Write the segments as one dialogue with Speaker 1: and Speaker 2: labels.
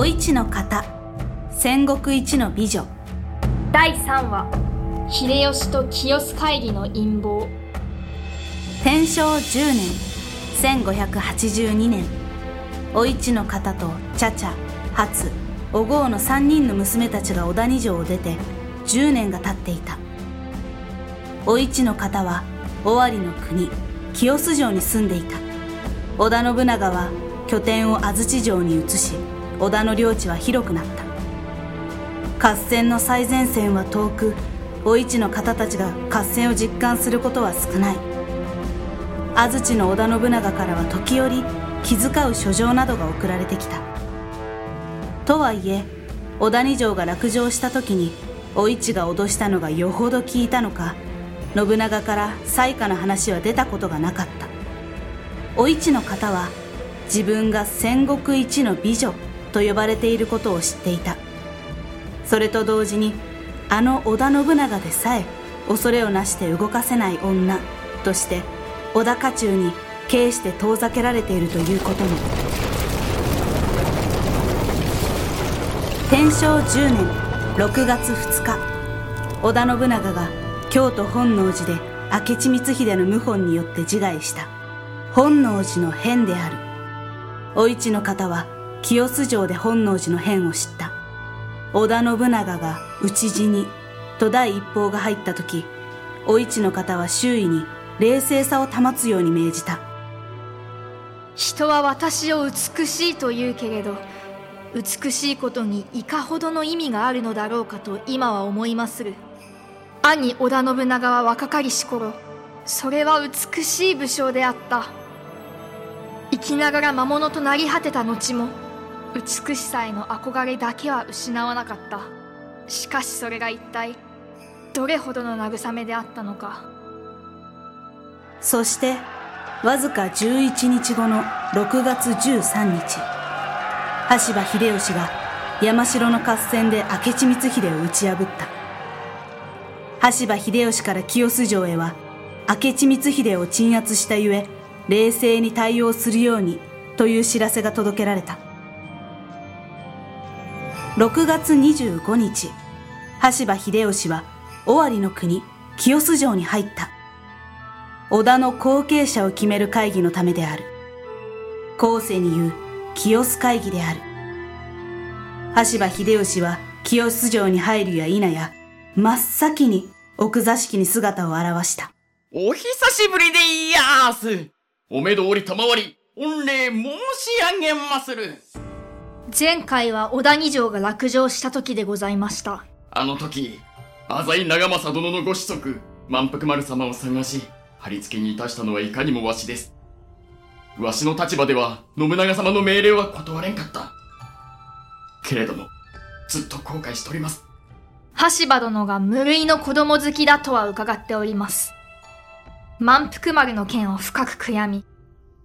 Speaker 1: お市の方。戦国一の美女。
Speaker 2: 第3話。秀吉と清須会議の陰謀。
Speaker 1: 天正10年。1582年。お市の方と茶々初お郷の3人の娘たちが小谷城を出て10年が経っていた。お市の方は尾張の国清須城に住んでいた。織田信長は拠点を安土城に移し織田の領地は広くなった。合戦の最前線は遠くお市の方たちが合戦を実感することは少ない。安土の織田信長からは時折気遣う書状などが送られてきた。とはいえ小谷城が落城した時にお市が脅したのがよほど聞いたのか信長から災禍の話は出たことがなかった。お市の方は自分が戦国一の美女と呼ばれていることを知っていた。それと同時にあの織田信長でさえ恐れをなして動かせない女として織田家中に軽して遠ざけられているということも。天正10年6月2日織田信長が京都本能寺で明智光秀の謀反によって自害した。本能寺の変である。お市の方は清洲城で本能寺の変を知った。織田信長が討ち死にと第一報が入った時お市の方は周囲に冷静さを保つように命じた。
Speaker 2: 人は私を美しいと言うけれど美しいことにいかほどの意味があるのだろうかと今は思いまする。兄織田信長は若かりし頃それは美しい武将であった。生きながら魔物となり果てた後も美しさへの憧れだけは失わなかった。しかしそれが一体どれほどの慰めであったのか。
Speaker 1: そしてわずか11日後の6月13日羽柴秀吉が山城の合戦で明智光秀を打ち破った。羽柴秀吉から清洲城へは明智光秀を鎮圧したゆえ冷静に対応するようにという知らせが届けられた。6月25日。羽柴秀吉は尾張の国清洲城に入った。織田の後継者を決める会議のためである。後世に言う清須会議である。羽柴秀吉は清須城に入るや否や真っ先に奥座敷に姿を現した。
Speaker 3: お久しぶりでいやーす。お目通り賜り御礼申し上げまする。
Speaker 2: 前回は小谷城が落城した時でございました。
Speaker 3: あの時浅井長政殿のご子息満腹丸様を探し貼り付けにいたしたのはいかにもわしです。わしの立場では信長様の命令は断れんかった。けれどもずっと後悔しております。
Speaker 2: 羽柴殿が無類の子供好きだとは伺っております。満腹丸の件を深く悔やみ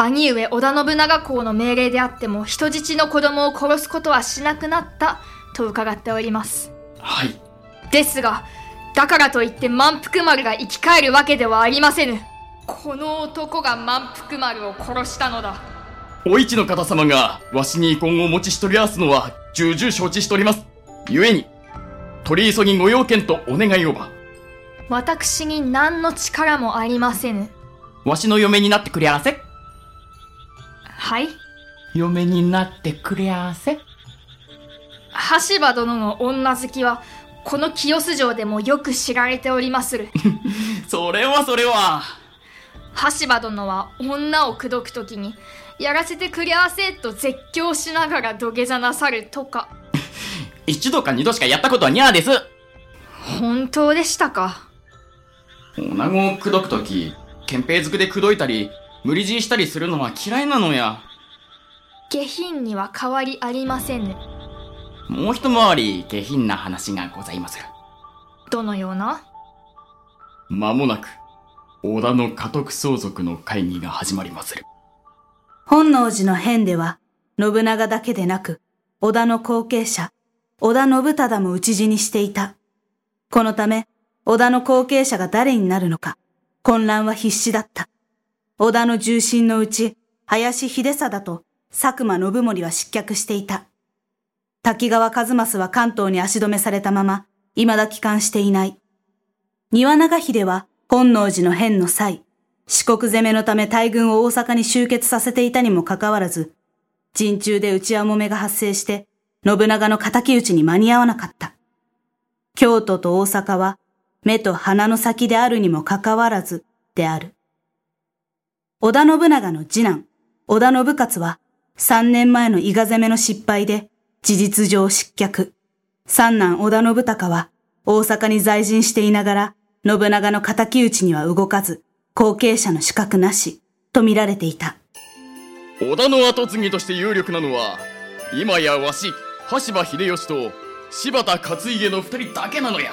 Speaker 2: 兄上織田信長公の命令であっても人質の子供を殺すことはしなくなったと伺っております。
Speaker 3: はい。
Speaker 2: ですがだからといって満腹丸が生き返るわけではありませぬ。この男が満腹丸を殺したのだ。
Speaker 3: お市の方様がわしに遺恨をお持ちしとり合わすのは重々承知しております。故に取り急ぎご用件とお願いをば。
Speaker 2: 私に何の力もありませぬ。
Speaker 3: わしの嫁になってくれやせ
Speaker 2: はい？
Speaker 3: 嫁になってくれやせ。
Speaker 2: 羽柴殿の女好きはこの清洲城でもよく知られておりまする。
Speaker 3: それはそれは。
Speaker 2: 羽柴殿は女を口説くときにやらせてくれやせと絶叫しながら土下座なさるとか。
Speaker 3: 一度か二度しかやったことはにゃーです。
Speaker 2: 本当でしたか？
Speaker 3: 女子を口説くとき憲兵づくで口説いたり無理強いしたりするのは嫌いなのや。
Speaker 2: 下品には変わりありませぬ
Speaker 3: もう一回り下品な話がございます
Speaker 2: どのような？
Speaker 3: 間もなく織田の家督相続の会議が始まりまする。
Speaker 1: 本能寺の変では信長だけでなく織田の後継者織田信忠も討ち死にしていた。このため織田の後継者が誰になるのか混乱は必至だった織田の重臣のうち林秀貞と佐久間信盛は失脚していた滝川一益は関東に足止めされたまま、未だ帰還していない。庭長秀は本能寺の変の際、四国攻めのため大軍を大阪に集結させていたにもかかわらず、陣中で内輪もめが発生して、信長の仇討ちに間に合わなかった。京都と大阪は目と鼻の先であるにもかかわらずである。織田信長の次男、織田信勝は三年前の伊賀攻めの失敗で事実上失脚。三男織田信孝は大阪に在陣していながら信長の仇討ちには動かず後継者の資格なしと見られていた。
Speaker 3: 織田の後継ぎとして有力なのは今やわし、羽柴秀吉と柴田勝家の二人だけなのや。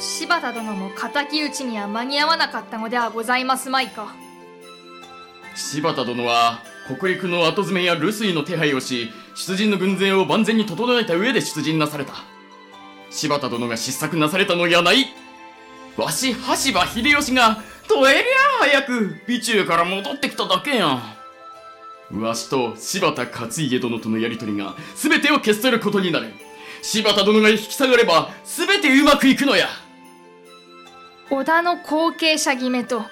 Speaker 2: 柴田殿も敵討ちには間に合わなかったのではございますまいか
Speaker 3: 柴田殿は北陸の後詰めや留守の手配をし出陣の軍勢を万全に整えた上で出陣なされた。柴田殿が失策なされたのやない。わし羽柴秀吉がとえりゃ早く備中から戻ってきただけや。わしと柴田勝家殿とのやりとりが全てを消し去ることになる。柴田殿が引き下がれば全てうまくいくのや。
Speaker 2: 織田の後継者決めと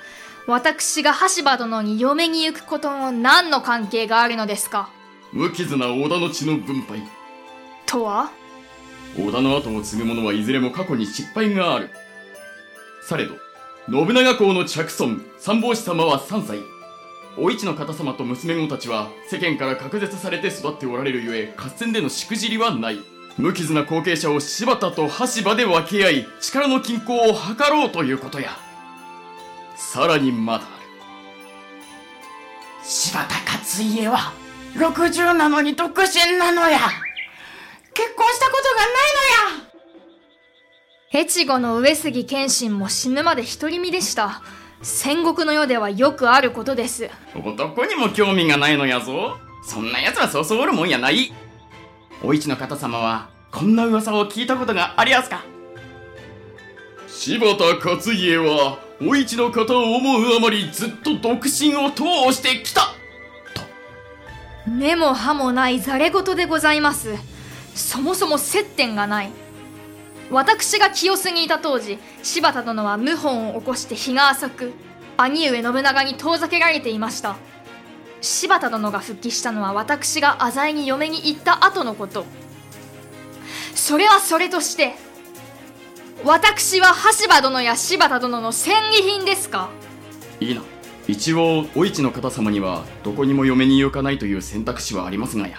Speaker 2: 私が羽柴殿に嫁に行くことの何の関係があるのですか？
Speaker 3: 無傷な織田の血の分配。
Speaker 2: とは？
Speaker 3: 織田の後を継ぐ者はいずれも過去に失敗がある。されど信長公の着孫三法師様は3歳。お市の方様と娘子たちは世間から隔絶されて育っておられるゆえ合戦でのしくじりはない。無傷な後継者を柴田と羽柴で分け合い力の均衡を図ろうということやさらにまだある。
Speaker 4: 柴田勝家は60なのに独身なのや。結婚したことがないのや。
Speaker 2: 越後の上杉謙信も死ぬまで独り身でした。戦国の世ではよくあることです。
Speaker 3: 男にも興味がないのやぞ。そんな奴はそうそうおるもんやない。お市の方様はこんな噂を聞いたことがありやすか。柴田勝家はお市の方を思うあまりずっと独身を通してきた。
Speaker 2: と根も葉もないざれ言でございます。そもそも接点がない。私が清須にいた当時柴田殿は謀反を起こして日が浅く兄上信長に遠ざけられていました。柴田殿が復帰したのは私が浅井に嫁に行った後のこと。それはそれとして私は羽柴殿や柴田殿の戦利品ですか？
Speaker 3: いいな。一応お市の方様にはどこにも嫁に行かないという選択肢はありますがや。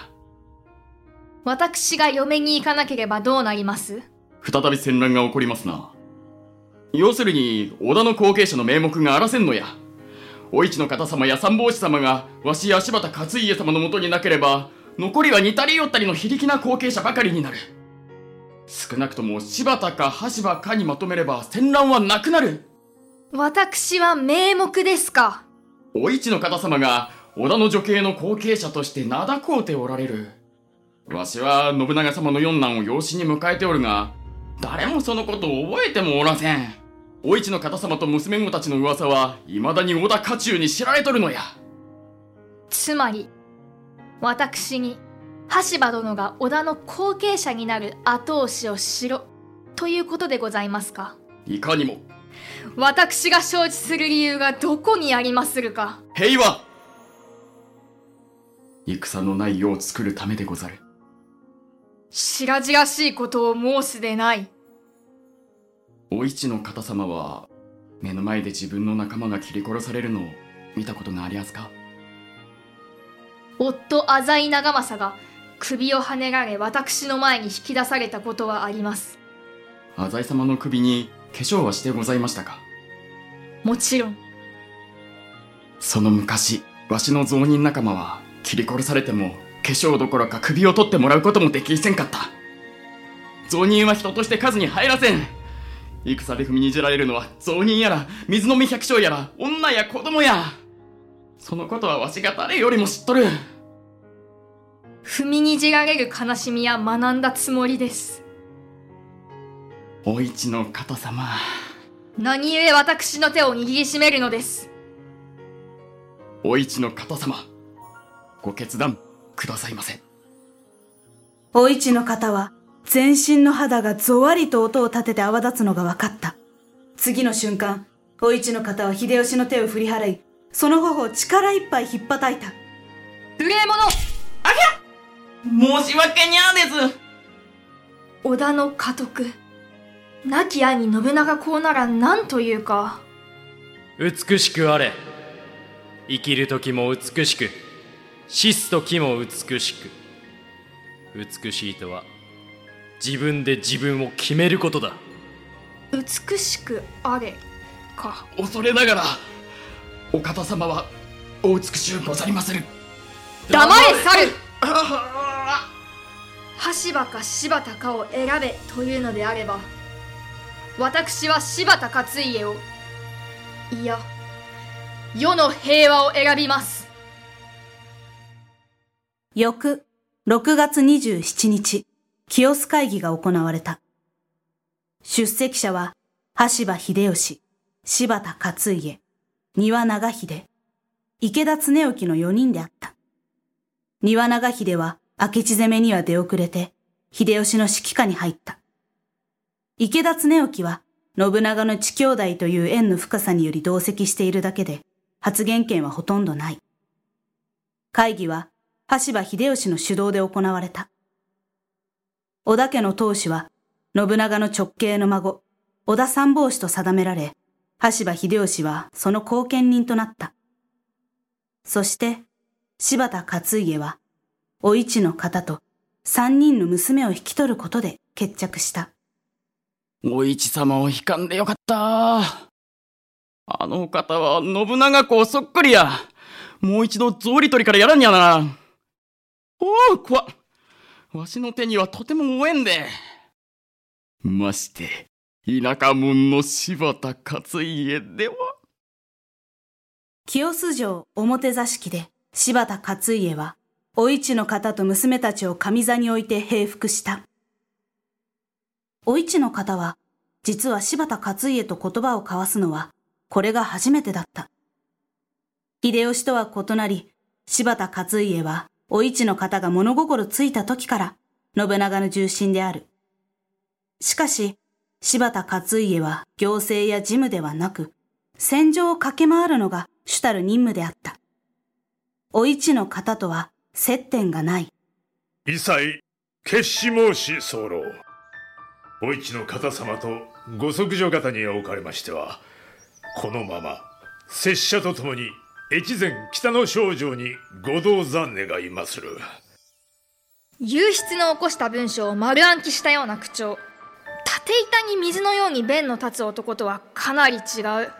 Speaker 2: 私が嫁に行かなければどうなります？
Speaker 3: 再び戦乱が起こりますな。要するに織田の後継者の名目があらせんのや。お市の方様や三法師様がわしや柴田勝家様のもとになければ残りは似たり寄ったりの非力な後継者ばかりになる少なくとも柴田か羽柴かにまとめれば戦乱はなくなる。
Speaker 2: 私は名目ですか。
Speaker 3: お市の方様が織田の女系の後継者として名高うておられる。わしは信長様の四男を養子に迎えておるが誰もそのことを覚えてもおらせん。お市の方様と娘子たちの噂は未だに織田家中に知られとるのや。
Speaker 2: つまり私に羽柴殿が織田の後継者になる後押しをしろ。ということでございますか。
Speaker 3: いかにも。
Speaker 2: 私が承知する理由がどこにありまするか。
Speaker 3: 平和。戦のない世を作るためでござる。
Speaker 2: 白々しいことを申すでない。
Speaker 3: お市の方様は目の前で自分の仲間が切り殺されるのを見たことがありますか。
Speaker 2: 夫浅井長政が首をはねられ私の前に引き出されたことはあります。
Speaker 3: 浅井様の首に化粧はしてございましたか？
Speaker 2: もちろん。
Speaker 3: その昔わしの雑人仲間は切り殺されても化粧どころか首を取ってもらうこともできせんかった。雑人は人として数に入らせん。戦で踏みにじられるのは雑人やら水飲み百姓やら女や子供や。そのことはわしが誰よりも知っとる
Speaker 2: 踏みにじられる悲しみは学んだつもりです。
Speaker 3: お市の方様。
Speaker 2: 何故私の手を握りしめるのです。
Speaker 3: お市の方様。ご決断くださいませ。
Speaker 1: お市の方は全身の肌がゾワリと音を立てて泡立つのが分かった。次の瞬間、お市の方は秀吉の手を振り払い、その頬を力いっぱい引っ叩いた。
Speaker 2: 無礼者あ
Speaker 4: りゃ申し訳にゃです。
Speaker 2: 織田の家督。亡き兄信長公なら何というか。
Speaker 5: 美しくあれ。生きる時も美しく、死す時も美しく。美しいとは、自分で自分を決めることだ。
Speaker 2: 美しくあれか
Speaker 3: 恐れながらお方様はお美しゅうござりまする
Speaker 2: 黙れ猿羽柴か柴田かを選べというのであれば私は柴田勝家をいや世の平和を選びます
Speaker 1: 翌6月27日清須会議が行われた出席者は、羽柴秀吉、柴田勝家、丹羽長秀、池田恒興の4人であった。丹羽長秀は明智攻めには出遅れて、秀吉の指揮下に入った。池田恒興は、信長の地兄弟という縁の深さにより同席しているだけで、発言権はほとんどない。会議は、羽柴秀吉の主導で行われた。織田家の当主は、信長の直系の孫、織田三坊子と定められ、羽柴秀吉はその後見人となった。そして、柴田勝家は、お市の方と三人の娘を引き取ることで決着した。
Speaker 3: お市様を引かんでよかった。あの方は信長公そっくりや。もう一度草履取りからやらんやな。おお、怖わしの手にはとても応援で。まして、田舎門の柴田勝家では。
Speaker 1: 清洲城表座敷で柴田勝家は、お市の方と娘たちを上座に置いて平服した。お市の方は、実は柴田勝家と言葉を交わすのは、これが初めてだった。秀吉とは異なり、柴田勝家は、お市の方が物心ついた時から、信長の重臣である。しかし、柴田勝家は行政や事務ではなく、戦場を駆け回るのが主たる任務であった。お市の方とは接点がない。
Speaker 6: 一切、決し申し候。お市の方様とご息女方におかれましては、このまま、拙者と共に越前北の少女にご同座願いまする。
Speaker 2: 流出の起こした文章を丸暗記したような口調。縦板に水のように弁の立つ男とはかなり違う。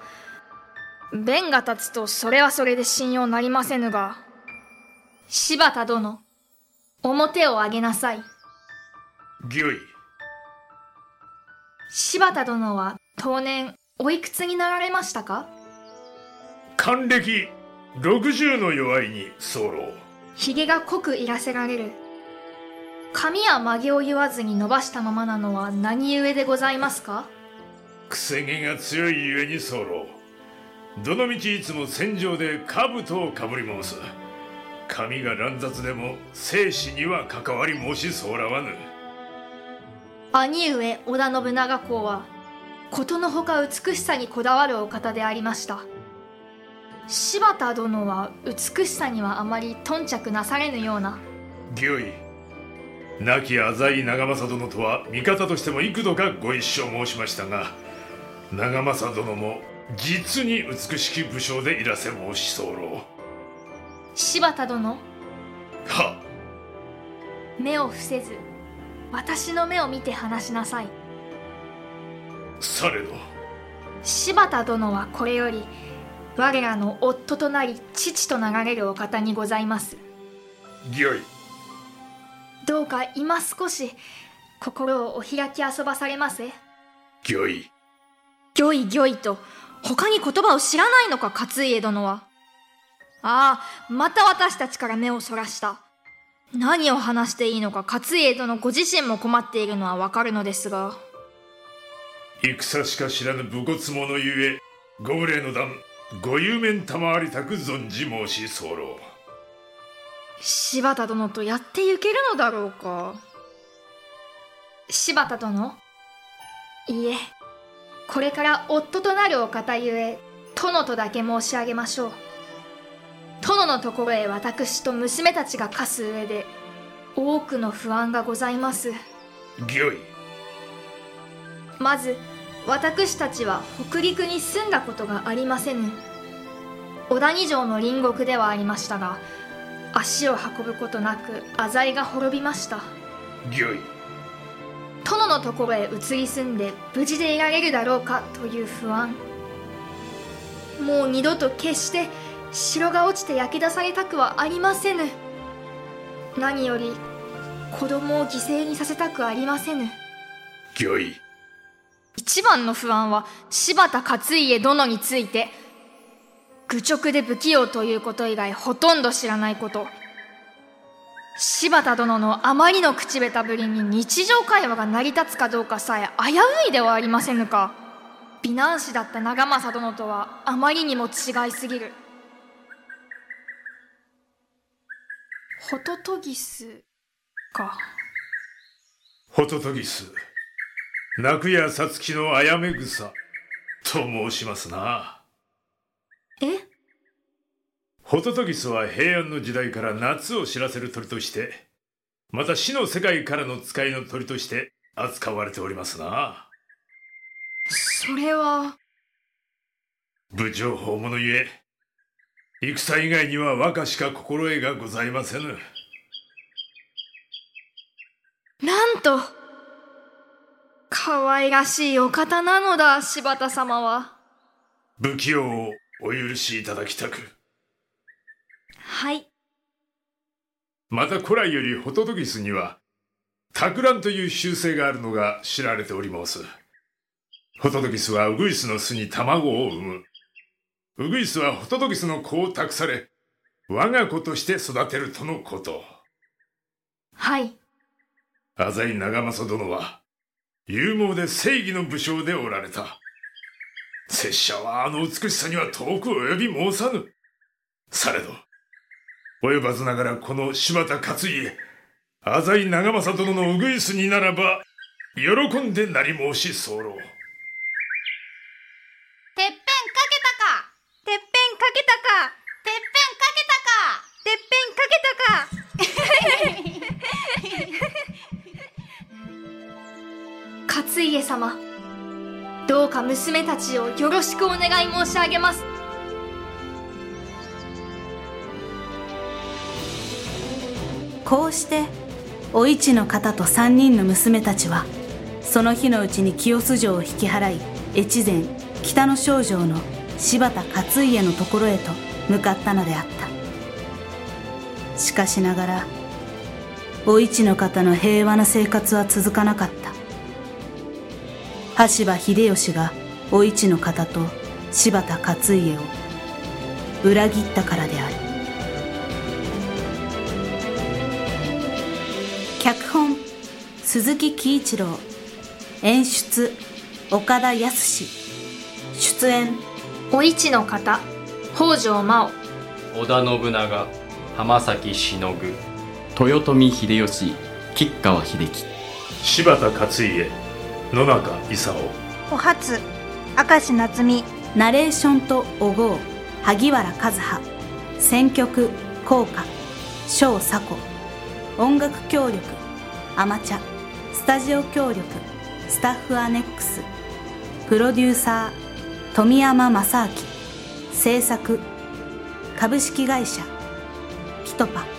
Speaker 2: 弁が立つとそれはそれで信用なりませぬが。柴田殿、表を上げなさい。
Speaker 6: 御意。
Speaker 2: 柴田殿は当年おいくつになられましたか？
Speaker 6: 還暦60の弱いに候。
Speaker 2: 髭が濃くいらせられる。髪や曲げを言わずに伸ばしたままなのは何故でございますか？
Speaker 6: 癖毛が強いゆえに候どのみちいつも戦場で兜をかぶり申す髪が乱雑でも生死には関わり申し候らわぬ。
Speaker 2: 兄上織田信長公はことのほか美しさにこだわるお方でありました。柴田殿は美しさにはあまり頓着なされぬような。
Speaker 6: 御意亡き浅井長政殿とは味方としても幾度かご一緒申しましたが長政殿も実に美しき武将でいらせ申し候
Speaker 2: 柴田殿。
Speaker 6: は
Speaker 2: 目を伏せず私の目を見て話しなさい。
Speaker 6: されど。
Speaker 2: 柴田殿はこれより我らの夫となり父と流れるお方にございます。
Speaker 6: 御意
Speaker 2: どうか今少し心をお開き遊ばされませ
Speaker 6: 御意
Speaker 2: 御意御意と他に言葉を知らないのか勝家殿はああまた私たちから目をそらした。何を話していいのか勝家殿ご自身も困っているのはわかるのですが。
Speaker 6: 戦しか知らぬ武骨者ゆえご無礼の段ご有面賜りたく存じ申し候。
Speaker 2: 柴田殿とやってゆけるのだろうか。柴田殿いいえこれから夫となるお方ゆえ殿とだけ申し上げましょう殿のところへ私と娘たちが課す上で多くの不安がございます。
Speaker 6: 御意
Speaker 2: まず私たちは北陸に住んだことがありませぬ。小谷城の隣国ではありましたが足を運ぶことなく浅井が滅びました。
Speaker 6: 御意
Speaker 2: 殿のところへ移り住んで無事でいられるだろうかという不安。もう二度と決して城が落ちて焼き出されたくはありませぬ。何より子供を犠牲にさせたくありませぬ。
Speaker 6: 御意。
Speaker 2: 一番の不安は柴田勝家殿について。愚直で不器用ということ以外ほとんど知らないこと。柴田殿のあまりの口下手ぶりに日常会話が成り立つかどうかさえ危ういではありませぬか。美男子だった長政殿とはあまりにも違いすぎるホトトギスか。
Speaker 6: ホトトギス。泣くやさつきのあやめ草と申しますな。
Speaker 2: え？
Speaker 6: ホトトギスは平安の時代から夏を知らせる鳥としてまた死の世界からの使いの鳥として扱われておりますな。
Speaker 2: それは。
Speaker 6: 武情報者ゆえ戦以外には和歌しか心得がございませぬ。
Speaker 2: なんと可愛らしいお方なのだ柴田様は。
Speaker 6: 不器用をお許しいただきたく。
Speaker 2: はい。
Speaker 6: また古来よりホトトギスには托卵という習性があるのが知られております。ホトトギスはウグイスの巣に卵を産むウグイスはホトトギスの子を託され我が子として育てるとのこと。
Speaker 2: はい。
Speaker 6: 浅井長政殿は勇猛で正義の武将でおられた。拙者はあの美しさには遠く及び申さぬ。されど及ばずながらこの柴田勝家浅井長政殿のウグイスにならば喜んでなり申し候
Speaker 7: てっぺんかけたか
Speaker 2: てっぺんかけたか。
Speaker 7: てっぺんかけたか。
Speaker 2: てっぺんかけたか。勝家様どうか娘たちをよろしくお願い申し上げます。
Speaker 1: こうしてお市の方と三人の娘たちはその日のうちに清洲城を引き払い越前北の少城の柴田勝家のところへと向かったのであった。しかしながらお市の方の平和な生活は続かなかった。羽柴秀吉がお市の方と柴田勝家を裏切ったからである。脚本鈴木喜一郎。演出岡田康出演
Speaker 2: お市の方北条真央。
Speaker 5: 織田信長浜崎忍
Speaker 3: 豊臣秀吉吉川秀樹。
Speaker 6: 柴田勝家野中勲。
Speaker 8: お初明石夏美
Speaker 1: ナレーションとお号萩原和葉。選曲効果小佐子音楽協力アマチャスタジオ協力スタッフアネックス。プロデューサー富山正明。制作株式会社ピトパ。